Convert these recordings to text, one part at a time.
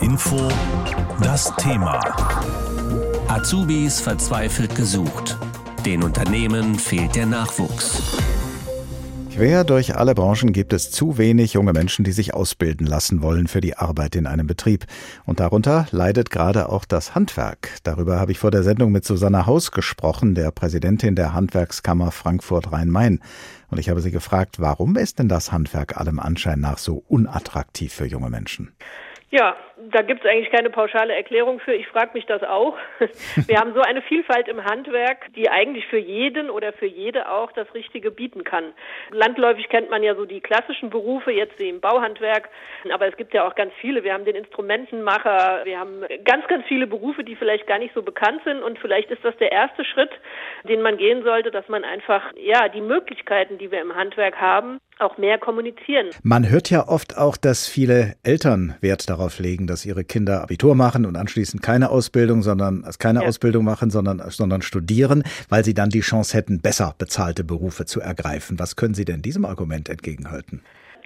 HR Info das Thema. Azubis verzweifelt gesucht. Den Unternehmen fehlt der Nachwuchs. Quer durch alle Branchen gibt es zu wenig junge Menschen, die sich ausbilden lassen wollen für die Arbeit in einem Betrieb. Und darunter leidet gerade auch das Handwerk. Darüber habe ich vor der Sendung mit Susanne Haus gesprochen, der Präsidentin der Handwerkskammer Frankfurt Rhein-Main. Und ich habe sie gefragt, warum ist denn das Handwerk allem Anschein nach so unattraktiv für junge Menschen? Ja, da gibt es eigentlich keine pauschale Erklärung für. Ich frage mich das auch. Wir haben so eine Vielfalt im Handwerk, die eigentlich für jeden oder für jede auch das Richtige bieten kann. Landläufig kennt man ja so die klassischen Berufe, jetzt im Bauhandwerk, aber es gibt ja auch ganz viele. Wir haben den Instrumentenmacher, wir haben ganz, ganz viele Berufe, die vielleicht gar nicht so bekannt sind und vielleicht ist das der erste Schritt, den man gehen sollte, dass man einfach, ja, die Möglichkeiten, die wir im Handwerk haben, auch mehr kommunizieren. Man hört ja oft auch, dass viele Eltern Wert darauf legen, dass ihre Kinder Abitur machen und anschließend keine Ausbildung, sondern keine ja. Ausbildung machen, sondern, sondern studieren, weil sie dann die Chance hätten, besser bezahlte Berufe zu ergreifen. Was können Sie denn diesem Argument entgegenhalten?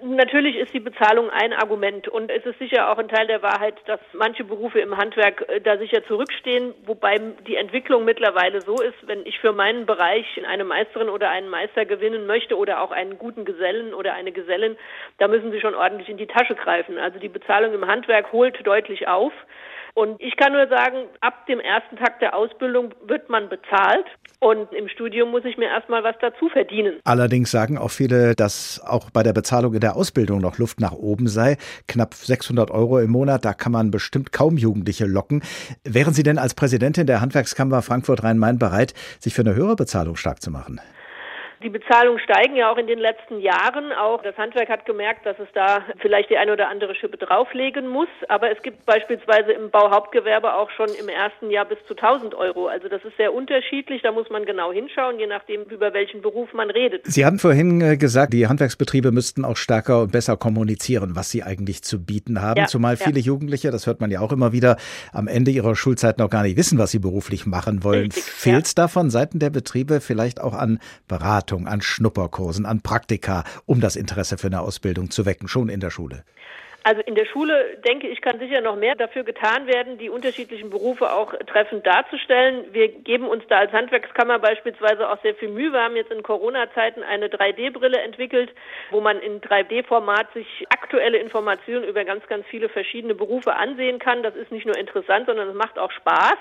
Natürlich ist die Bezahlung ein Argument und es ist sicher auch ein Teil der Wahrheit, dass manche Berufe im Handwerk äh, da sicher zurückstehen, wobei die Entwicklung mittlerweile so ist, wenn ich für meinen Bereich eine Meisterin oder einen Meister gewinnen möchte oder auch einen guten Gesellen oder eine Gesellin, da müssen sie schon ordentlich in die Tasche greifen. Also die Bezahlung im Handwerk holt deutlich auf. Und ich kann nur sagen, ab dem ersten Tag der Ausbildung wird man bezahlt und im Studium muss ich mir erstmal was dazu verdienen. Allerdings sagen auch viele, dass auch bei der Bezahlung in der Ausbildung noch Luft nach oben sei. Knapp 600 Euro im Monat, da kann man bestimmt kaum Jugendliche locken. Wären Sie denn als Präsidentin der Handwerkskammer Frankfurt-Rhein-Main bereit, sich für eine höhere Bezahlung stark zu machen? Die Bezahlungen steigen ja auch in den letzten Jahren. Auch das Handwerk hat gemerkt, dass es da vielleicht die eine oder andere Schippe drauflegen muss. Aber es gibt beispielsweise im Bauhauptgewerbe auch schon im ersten Jahr bis zu 1000 Euro. Also das ist sehr unterschiedlich. Da muss man genau hinschauen, je nachdem, über welchen Beruf man redet. Sie haben vorhin äh, gesagt, die Handwerksbetriebe müssten auch stärker und besser kommunizieren, was sie eigentlich zu bieten haben. Ja, Zumal viele ja. Jugendliche, das hört man ja auch immer wieder, am Ende ihrer Schulzeit noch gar nicht wissen, was sie beruflich machen wollen. Fehlt es ja. da von Seiten der Betriebe vielleicht auch an Beratung? Beratung, an Schnupperkursen, an Praktika, um das Interesse für eine Ausbildung zu wecken, schon in der Schule? Also in der Schule, denke ich, kann sicher noch mehr dafür getan werden, die unterschiedlichen Berufe auch treffend darzustellen. Wir geben uns da als Handwerkskammer beispielsweise auch sehr viel Mühe. Wir haben jetzt in Corona-Zeiten eine 3D-Brille entwickelt, wo man in 3D-Format sich aktuelle Informationen über ganz, ganz viele verschiedene Berufe ansehen kann. Das ist nicht nur interessant, sondern es macht auch Spaß.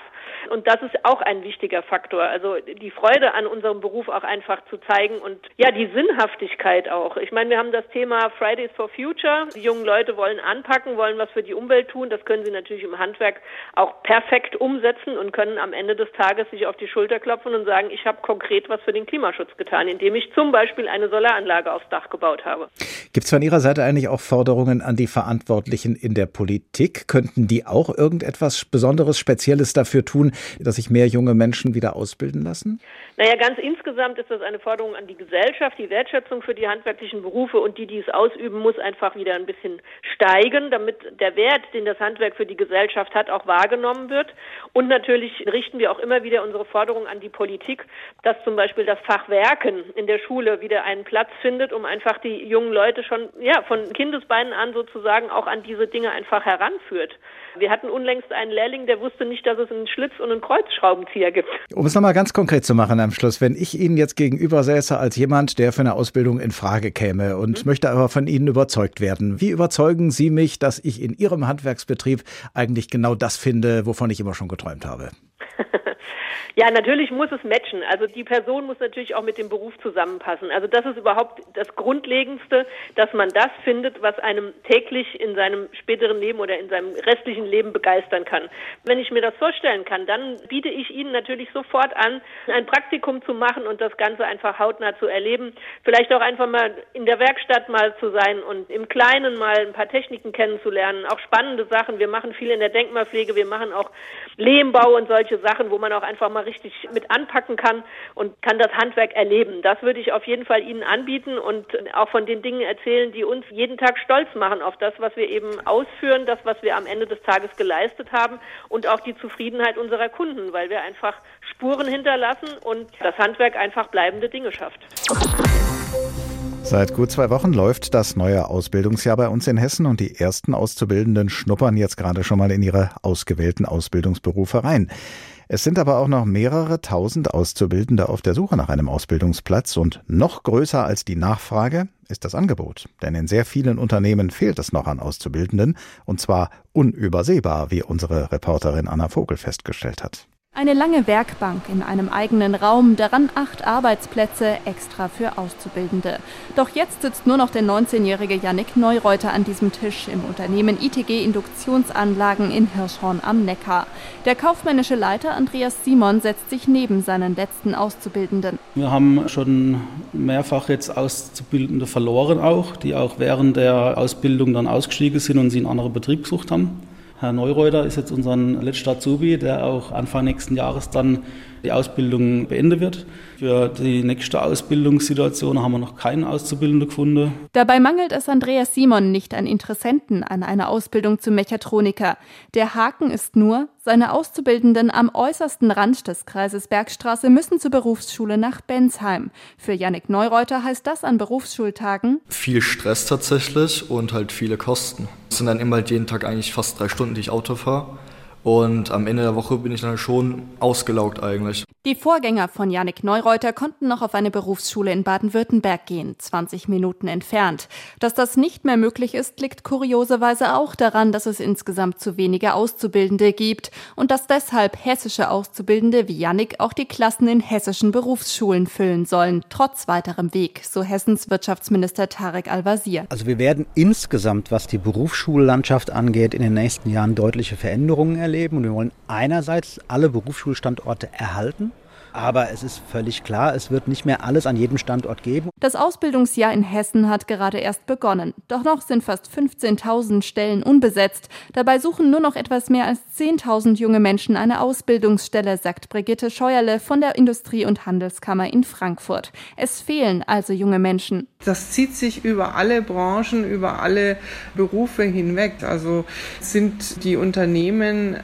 Und das ist auch ein wichtiger Faktor. Also die Freude an unserem Beruf auch einfach zu zeigen und ja, die Sinnhaftigkeit auch. Ich meine, wir haben das Thema Fridays for Future. Die jungen Leute wollen wollen anpacken, wollen was für die Umwelt tun. Das können sie natürlich im Handwerk auch perfekt umsetzen und können am Ende des Tages sich auf die Schulter klopfen und sagen, ich habe konkret was für den Klimaschutz getan, indem ich zum Beispiel eine Solaranlage aufs Dach gebaut habe. Gibt es von Ihrer Seite eigentlich auch Forderungen an die Verantwortlichen in der Politik? Könnten die auch irgendetwas Besonderes, Spezielles dafür tun, dass sich mehr junge Menschen wieder ausbilden lassen? Naja, ganz insgesamt ist das eine Forderung an die Gesellschaft. Die Wertschätzung für die handwerklichen Berufe und die, die es ausüben, muss einfach wieder ein bisschen steigen, damit der Wert, den das Handwerk für die Gesellschaft hat, auch wahrgenommen wird. Und natürlich richten wir auch immer wieder unsere Forderungen an die Politik, dass zum Beispiel das Fach Werken in der Schule wieder einen Platz findet, um einfach die jungen Leute schon ja, von Kindesbeinen an sozusagen auch an diese Dinge einfach heranführt. Wir hatten unlängst einen Lehrling, der wusste nicht, dass es einen Schlitz und einen Kreuzschraubenzieher gibt. Um es nochmal ganz konkret zu machen am Schluss, wenn ich Ihnen jetzt gegenüber säße als jemand, der für eine Ausbildung in Frage käme und mhm. möchte aber von Ihnen überzeugt werden, wie überzeugen Sie mich, dass ich in Ihrem Handwerksbetrieb eigentlich genau das finde, wovon ich immer schon geträumt habe? Ja, natürlich muss es matchen. Also die Person muss natürlich auch mit dem Beruf zusammenpassen. Also das ist überhaupt das Grundlegendste, dass man das findet, was einem täglich in seinem späteren Leben oder in seinem restlichen Leben begeistern kann. Wenn ich mir das vorstellen kann, dann biete ich Ihnen natürlich sofort an, ein Praktikum zu machen und das Ganze einfach hautnah zu erleben. Vielleicht auch einfach mal in der Werkstatt mal zu sein und im Kleinen mal ein paar Techniken kennenzulernen. Auch spannende Sachen. Wir machen viel in der Denkmalpflege. Wir machen auch Lehmbau und solche Sachen, wo man auch einfach mal richtig mit anpacken kann und kann das Handwerk erleben. Das würde ich auf jeden Fall Ihnen anbieten und auch von den Dingen erzählen, die uns jeden Tag stolz machen auf das, was wir eben ausführen, das, was wir am Ende des Tages geleistet haben und auch die Zufriedenheit unserer Kunden, weil wir einfach Spuren hinterlassen und das Handwerk einfach bleibende Dinge schafft. Seit gut zwei Wochen läuft das neue Ausbildungsjahr bei uns in Hessen und die ersten Auszubildenden schnuppern jetzt gerade schon mal in ihre ausgewählten Ausbildungsberufe rein. Es sind aber auch noch mehrere tausend Auszubildende auf der Suche nach einem Ausbildungsplatz und noch größer als die Nachfrage ist das Angebot. Denn in sehr vielen Unternehmen fehlt es noch an Auszubildenden und zwar unübersehbar, wie unsere Reporterin Anna Vogel festgestellt hat. Eine lange Werkbank in einem eigenen Raum, daran acht Arbeitsplätze extra für Auszubildende. Doch jetzt sitzt nur noch der 19-jährige Yannick Neureuter an diesem Tisch im Unternehmen ITG Induktionsanlagen in Hirschhorn am Neckar. Der kaufmännische Leiter Andreas Simon setzt sich neben seinen letzten Auszubildenden. Wir haben schon mehrfach jetzt Auszubildende verloren auch, die auch während der Ausbildung dann ausgestiegen sind und sie in andere Betrieb gesucht haben. Herr Neureuter ist jetzt unser letzter Azubi, der auch Anfang nächsten Jahres dann die Ausbildung beenden wird. Für die nächste Ausbildungssituation haben wir noch keinen Auszubildenden gefunden. Dabei mangelt es Andreas Simon nicht an Interessenten an einer Ausbildung zum Mechatroniker. Der Haken ist nur, seine Auszubildenden am äußersten Rand des Kreises Bergstraße müssen zur Berufsschule nach Bensheim. Für Yannick Neureuter heißt das an Berufsschultagen viel Stress tatsächlich und halt viele Kosten. Es sind dann immer jeden Tag eigentlich fast drei Stunden, die ich Auto fahre. Und am Ende der Woche bin ich dann schon ausgelaugt eigentlich. Die Vorgänger von Janik Neureuter konnten noch auf eine Berufsschule in Baden-Württemberg gehen, 20 Minuten entfernt. Dass das nicht mehr möglich ist, liegt kurioserweise auch daran, dass es insgesamt zu wenige Auszubildende gibt und dass deshalb hessische Auszubildende wie Janik auch die Klassen in hessischen Berufsschulen füllen sollen, trotz weiterem Weg, so Hessens Wirtschaftsminister Tarek Al-Wazir. Also wir werden insgesamt, was die Berufsschullandschaft angeht, in den nächsten Jahren deutliche Veränderungen erleben erleben. Und wir wollen einerseits alle Berufsschulstandorte erhalten. Aber es ist völlig klar, es wird nicht mehr alles an jedem Standort geben. Das Ausbildungsjahr in Hessen hat gerade erst begonnen. Doch noch sind fast 15.000 Stellen unbesetzt. Dabei suchen nur noch etwas mehr als 10.000 junge Menschen eine Ausbildungsstelle, sagt Brigitte Scheuerle von der Industrie- und Handelskammer in Frankfurt. Es fehlen also junge Menschen. Das zieht sich über alle Branchen, über alle Berufe hinweg. Also sind die Unternehmen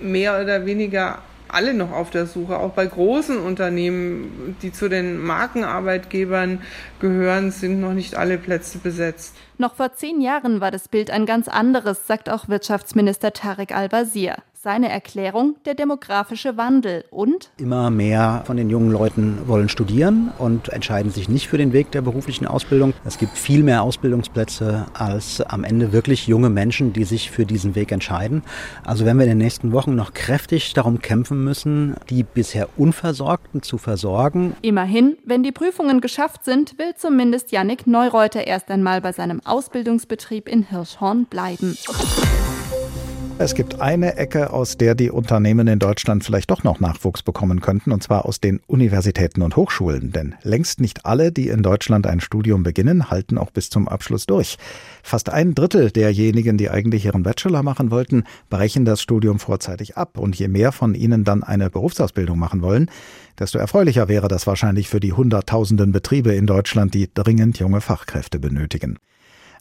mehr oder weniger alle noch auf der Suche. Auch bei großen Unternehmen, die zu den Markenarbeitgebern gehören, sind noch nicht alle Plätze besetzt. Noch vor zehn Jahren war das Bild ein ganz anderes, sagt auch Wirtschaftsminister Tarek Al-Wazir. Seine Erklärung der demografische Wandel und immer mehr von den jungen Leuten wollen studieren und entscheiden sich nicht für den Weg der beruflichen Ausbildung. Es gibt viel mehr Ausbildungsplätze als am Ende wirklich junge Menschen, die sich für diesen Weg entscheiden. Also wenn wir in den nächsten Wochen noch kräftig darum kämpfen müssen, die bisher Unversorgten zu versorgen. Immerhin, wenn die Prüfungen geschafft sind, will zumindest Yannick Neureuter erst einmal bei seinem Ausbildungsbetrieb in Hirschhorn bleiben. Es gibt eine Ecke, aus der die Unternehmen in Deutschland vielleicht doch noch Nachwuchs bekommen könnten, und zwar aus den Universitäten und Hochschulen. Denn längst nicht alle, die in Deutschland ein Studium beginnen, halten auch bis zum Abschluss durch. Fast ein Drittel derjenigen, die eigentlich ihren Bachelor machen wollten, brechen das Studium vorzeitig ab. Und je mehr von ihnen dann eine Berufsausbildung machen wollen, desto erfreulicher wäre das wahrscheinlich für die Hunderttausenden Betriebe in Deutschland, die dringend junge Fachkräfte benötigen.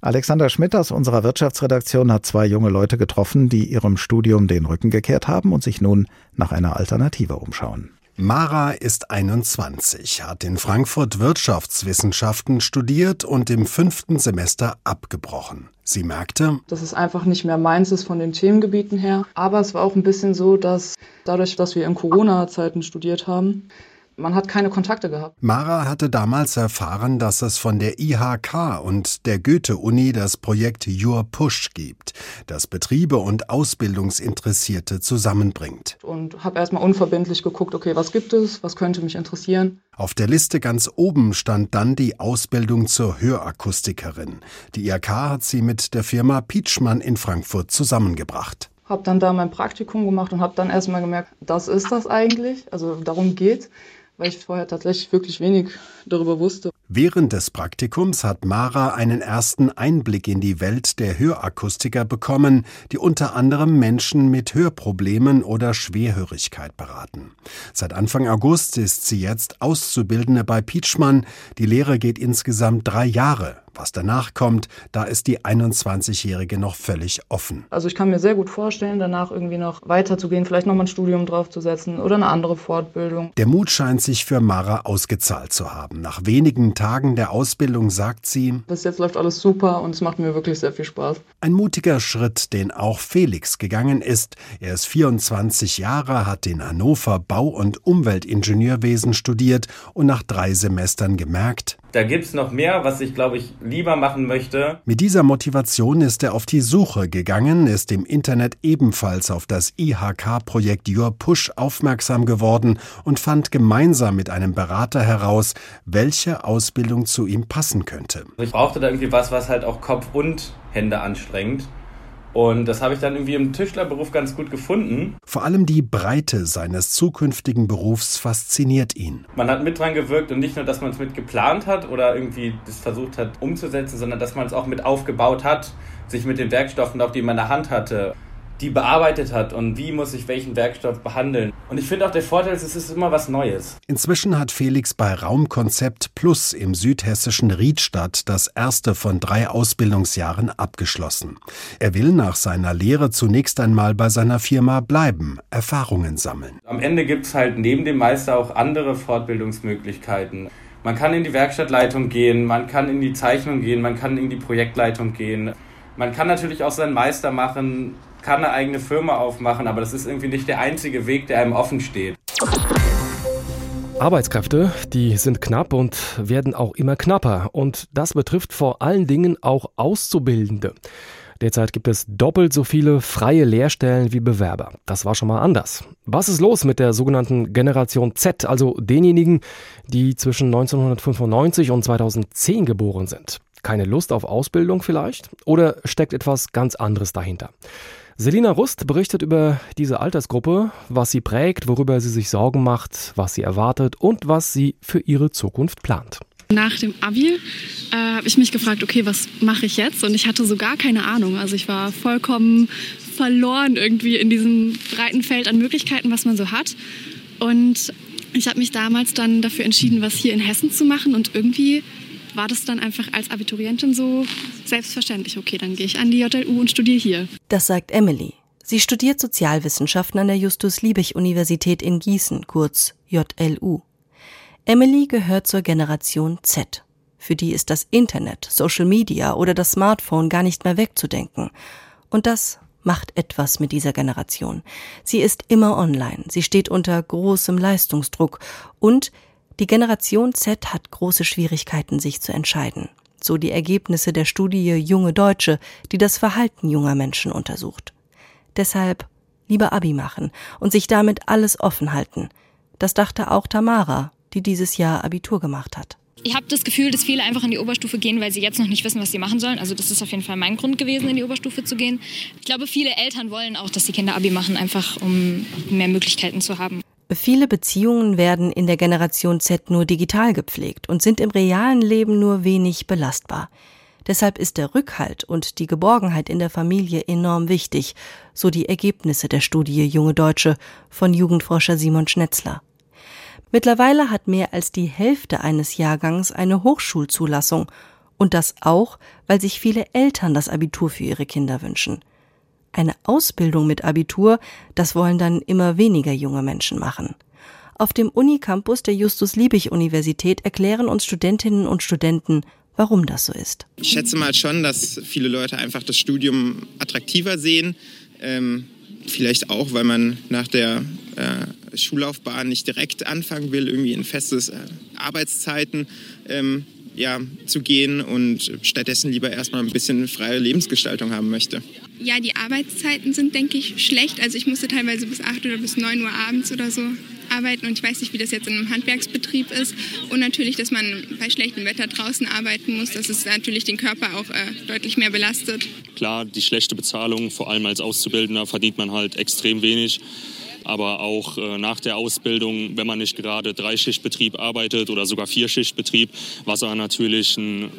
Alexander Schmidt aus unserer Wirtschaftsredaktion hat zwei junge Leute getroffen, die ihrem Studium den Rücken gekehrt haben und sich nun nach einer Alternative umschauen. Mara ist 21, hat in Frankfurt Wirtschaftswissenschaften studiert und im fünften Semester abgebrochen. Sie merkte, dass es einfach nicht mehr meins ist von den Themengebieten her. Aber es war auch ein bisschen so, dass dadurch, dass wir in Corona-Zeiten studiert haben, man hat keine Kontakte gehabt. Mara hatte damals erfahren, dass es von der IHK und der Goethe-Uni das Projekt Your Push gibt, das Betriebe und Ausbildungsinteressierte zusammenbringt. Und habe erstmal unverbindlich geguckt, okay, was gibt es, was könnte mich interessieren. Auf der Liste ganz oben stand dann die Ausbildung zur Hörakustikerin. Die IHK hat sie mit der Firma Pietschmann in Frankfurt zusammengebracht habe dann da mein Praktikum gemacht und habe dann erstmal gemerkt, das ist das eigentlich, also darum geht weil ich vorher tatsächlich wirklich wenig darüber wusste. Während des Praktikums hat Mara einen ersten Einblick in die Welt der Hörakustiker bekommen, die unter anderem Menschen mit Hörproblemen oder Schwerhörigkeit beraten. Seit Anfang August ist sie jetzt Auszubildende bei Pietschmann. Die Lehre geht insgesamt drei Jahre. Was danach kommt, da ist die 21-Jährige noch völlig offen. Also ich kann mir sehr gut vorstellen, danach irgendwie noch weiterzugehen, vielleicht nochmal ein Studium draufzusetzen oder eine andere Fortbildung. Der Mut scheint sich für Mara ausgezahlt zu haben. Nach wenigen Tagen der Ausbildung sagt sie, bis jetzt läuft alles super und es macht mir wirklich sehr viel Spaß. Ein mutiger Schritt, den auch Felix gegangen ist. Er ist 24 Jahre, hat in Hannover Bau- und Umweltingenieurwesen studiert und nach drei Semestern gemerkt, da gibt es noch mehr, was ich, glaube ich, lieber machen möchte. Mit dieser Motivation ist er auf die Suche gegangen, ist im Internet ebenfalls auf das IHK-Projekt Your Push aufmerksam geworden und fand gemeinsam mit einem Berater heraus, welche Ausbildung zu ihm passen könnte. Ich brauchte da irgendwie was, was halt auch Kopf und Hände anstrengt. Und das habe ich dann irgendwie im Tischlerberuf ganz gut gefunden. Vor allem die Breite seines zukünftigen Berufs fasziniert ihn. Man hat mit dran gewirkt und nicht nur, dass man es mit geplant hat oder irgendwie das versucht hat umzusetzen, sondern dass man es auch mit aufgebaut hat, sich mit den Werkstoffen, auch die man in der Hand hatte, die bearbeitet hat und wie muss ich welchen Werkstoff behandeln. Und ich finde auch der Vorteil ist, es ist immer was Neues. Inzwischen hat Felix bei Raumkonzept Plus im südhessischen Riedstadt das erste von drei Ausbildungsjahren abgeschlossen. Er will nach seiner Lehre zunächst einmal bei seiner Firma bleiben, Erfahrungen sammeln. Am Ende gibt es halt neben dem Meister auch andere Fortbildungsmöglichkeiten. Man kann in die Werkstattleitung gehen, man kann in die Zeichnung gehen, man kann in die Projektleitung gehen. Man kann natürlich auch seinen Meister machen, kann eine eigene Firma aufmachen, aber das ist irgendwie nicht der einzige Weg, der einem offen steht. Arbeitskräfte, die sind knapp und werden auch immer knapper. Und das betrifft vor allen Dingen auch Auszubildende. Derzeit gibt es doppelt so viele freie Lehrstellen wie Bewerber. Das war schon mal anders. Was ist los mit der sogenannten Generation Z, also denjenigen, die zwischen 1995 und 2010 geboren sind? Keine Lust auf Ausbildung vielleicht? Oder steckt etwas ganz anderes dahinter? Selina Rust berichtet über diese Altersgruppe, was sie prägt, worüber sie sich Sorgen macht, was sie erwartet und was sie für ihre Zukunft plant. Nach dem Abi äh, habe ich mich gefragt, okay, was mache ich jetzt? Und ich hatte so gar keine Ahnung. Also ich war vollkommen verloren irgendwie in diesem breiten Feld an Möglichkeiten, was man so hat. Und ich habe mich damals dann dafür entschieden, was hier in Hessen zu machen. Und irgendwie war das dann einfach als Abiturientin so selbstverständlich. Okay, dann gehe ich an die JLU und studiere hier. Das sagt Emily. Sie studiert Sozialwissenschaften an der Justus-Liebig-Universität in Gießen, kurz JLU. Emily gehört zur Generation Z. Für die ist das Internet, Social Media oder das Smartphone gar nicht mehr wegzudenken. Und das macht etwas mit dieser Generation. Sie ist immer online, sie steht unter großem Leistungsdruck und die Generation Z hat große Schwierigkeiten, sich zu entscheiden. So die Ergebnisse der Studie Junge Deutsche, die das Verhalten junger Menschen untersucht. Deshalb lieber Abi machen und sich damit alles offen halten. Das dachte auch Tamara, die dieses Jahr Abitur gemacht hat. Ich habe das Gefühl, dass viele einfach in die Oberstufe gehen, weil sie jetzt noch nicht wissen, was sie machen sollen. Also das ist auf jeden Fall mein Grund gewesen, in die Oberstufe zu gehen. Ich glaube, viele Eltern wollen auch, dass die Kinder Abi machen, einfach um mehr Möglichkeiten zu haben. Viele Beziehungen werden in der Generation Z nur digital gepflegt und sind im realen Leben nur wenig belastbar. Deshalb ist der Rückhalt und die Geborgenheit in der Familie enorm wichtig, so die Ergebnisse der Studie Junge Deutsche von Jugendforscher Simon Schnetzler. Mittlerweile hat mehr als die Hälfte eines Jahrgangs eine Hochschulzulassung und das auch, weil sich viele Eltern das Abitur für ihre Kinder wünschen. Eine Ausbildung mit Abitur, das wollen dann immer weniger junge Menschen machen. Auf dem Unicampus der Justus-Liebig-Universität erklären uns Studentinnen und Studenten, warum das so ist. Ich schätze mal schon, dass viele Leute einfach das Studium attraktiver sehen. Ähm, vielleicht auch, weil man nach der äh, Schullaufbahn nicht direkt anfangen will, irgendwie in festes äh, Arbeitszeiten ähm, ja, zu gehen und stattdessen lieber erstmal ein bisschen freie Lebensgestaltung haben möchte. Ja, die Arbeitszeiten sind, denke ich, schlecht. Also ich musste teilweise bis 8 oder bis 9 Uhr abends oder so arbeiten und ich weiß nicht, wie das jetzt in einem Handwerksbetrieb ist. Und natürlich, dass man bei schlechtem Wetter draußen arbeiten muss, dass es natürlich den Körper auch äh, deutlich mehr belastet. Klar, die schlechte Bezahlung, vor allem als Auszubildender, verdient man halt extrem wenig aber auch äh, nach der Ausbildung, wenn man nicht gerade Dreischichtbetrieb arbeitet oder sogar Vierschichtbetrieb, was aber natürlich ein,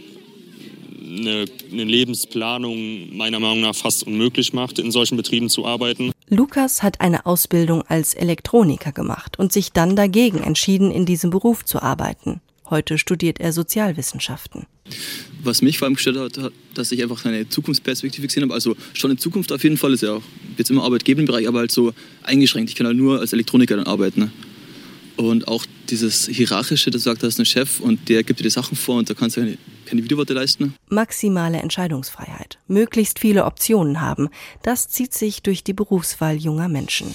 eine, eine Lebensplanung meiner Meinung nach fast unmöglich macht, in solchen Betrieben zu arbeiten. Lukas hat eine Ausbildung als Elektroniker gemacht und sich dann dagegen entschieden, in diesem Beruf zu arbeiten. Heute studiert er Sozialwissenschaften. Was mich vor allem gestört hat, dass ich einfach eine Zukunftsperspektive gesehen habe. Also schon in Zukunft auf jeden Fall ist ja auch jetzt im Arbeitgeberbereich, aber halt so eingeschränkt. Ich kann halt nur als Elektroniker dann arbeiten. Ne? Und auch dieses Hierarchische, das sagt, da ist ein Chef und der gibt dir die Sachen vor und da kannst du keine, keine Widerworte leisten. Maximale Entscheidungsfreiheit, möglichst viele Optionen haben, das zieht sich durch die Berufswahl junger Menschen.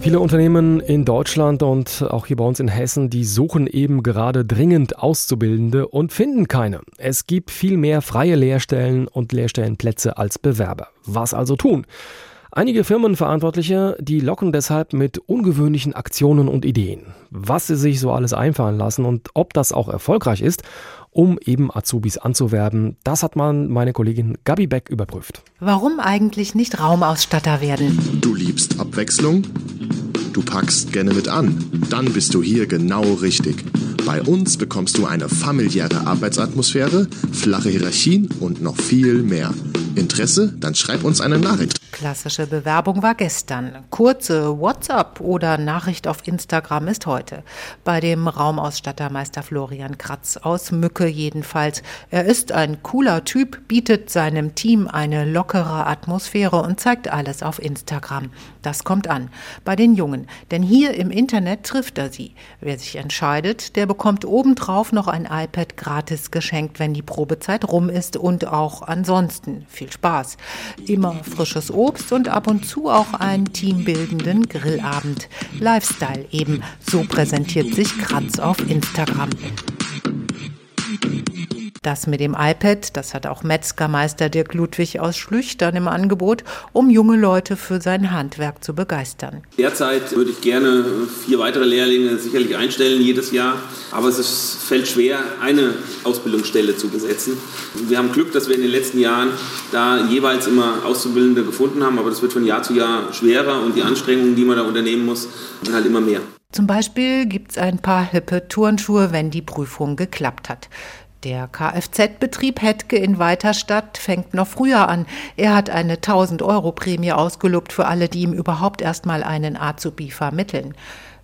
Viele Unternehmen in Deutschland und auch hier bei uns in Hessen, die suchen eben gerade dringend Auszubildende und finden keine. Es gibt viel mehr freie Lehrstellen und Lehrstellenplätze als Bewerber. Was also tun? Einige Firmenverantwortliche, die locken deshalb mit ungewöhnlichen Aktionen und Ideen. Was sie sich so alles einfallen lassen und ob das auch erfolgreich ist, um eben Azubis anzuwerben, das hat man meine Kollegin Gabi Beck überprüft. Warum eigentlich nicht Raumausstatter werden? Du liebst Abwechslung? Du packst gerne mit an? Dann bist du hier genau richtig. Bei uns bekommst du eine familiäre Arbeitsatmosphäre, flache Hierarchien und noch viel mehr. Interesse? Dann schreib uns eine Nachricht. Klassische Bewerbung war gestern. Kurze WhatsApp oder Nachricht auf Instagram ist heute. Bei dem Raumausstattermeister Florian Kratz aus Mücke jedenfalls. Er ist ein cooler Typ, bietet seinem Team eine lockere Atmosphäre und zeigt alles auf Instagram. Das kommt an. Bei den Jungen. Denn hier im Internet trifft er sie. Wer sich entscheidet, der bekommt obendrauf noch ein iPad gratis geschenkt, wenn die Probezeit rum ist und auch ansonsten. Viel Spaß. Immer frisches Obst und ab und zu auch einen teambildenden Grillabend. Lifestyle eben, so präsentiert sich Kratz auf Instagram. Das mit dem iPad, das hat auch Metzgermeister Dirk Ludwig aus Schlüchtern im Angebot, um junge Leute für sein Handwerk zu begeistern. Derzeit würde ich gerne vier weitere Lehrlinge sicherlich einstellen jedes Jahr, aber es ist, fällt schwer, eine Ausbildungsstelle zu besetzen. Wir haben Glück, dass wir in den letzten Jahren da jeweils immer Auszubildende gefunden haben, aber das wird von Jahr zu Jahr schwerer und die Anstrengungen, die man da unternehmen muss, sind halt immer mehr. Zum Beispiel gibt es ein paar hippe Turnschuhe, wenn die Prüfung geklappt hat. Der Kfz-Betrieb Hetke in Weiterstadt fängt noch früher an. Er hat eine 1000-Euro-Prämie ausgelobt für alle, die ihm überhaupt erstmal einen Azubi vermitteln.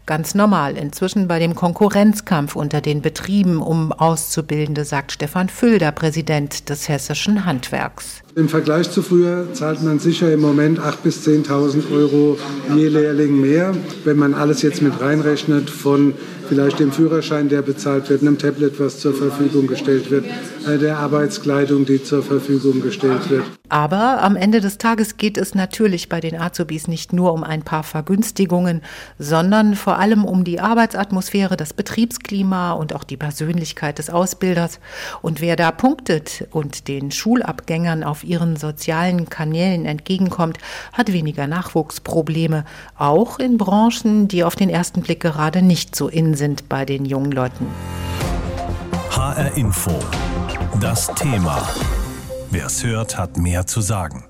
Ganz normal inzwischen bei dem Konkurrenzkampf unter den Betrieben um Auszubildende, sagt Stefan Fülder, Präsident des Hessischen Handwerks. Im Vergleich zu früher zahlt man sicher im Moment 8.000 bis 10.000 Euro je Lehrling mehr. Wenn man alles jetzt mit reinrechnet von vielleicht dem Führerschein, der bezahlt wird, einem Tablet, was zur Verfügung gestellt wird, äh, der Arbeitskleidung, die zur Verfügung gestellt wird. Aber am Ende des Tages geht es natürlich bei den Azubis nicht nur um ein paar Vergünstigungen, sondern vor allem um die Arbeitsatmosphäre, das Betriebsklima und auch die Persönlichkeit des Ausbilders. Und wer da punktet und den Schulabgängern ihren sozialen Kanälen entgegenkommt, hat weniger Nachwuchsprobleme, auch in Branchen, die auf den ersten Blick gerade nicht so in sind bei den jungen Leuten. HR Info. Das Thema. Wer es hört, hat mehr zu sagen.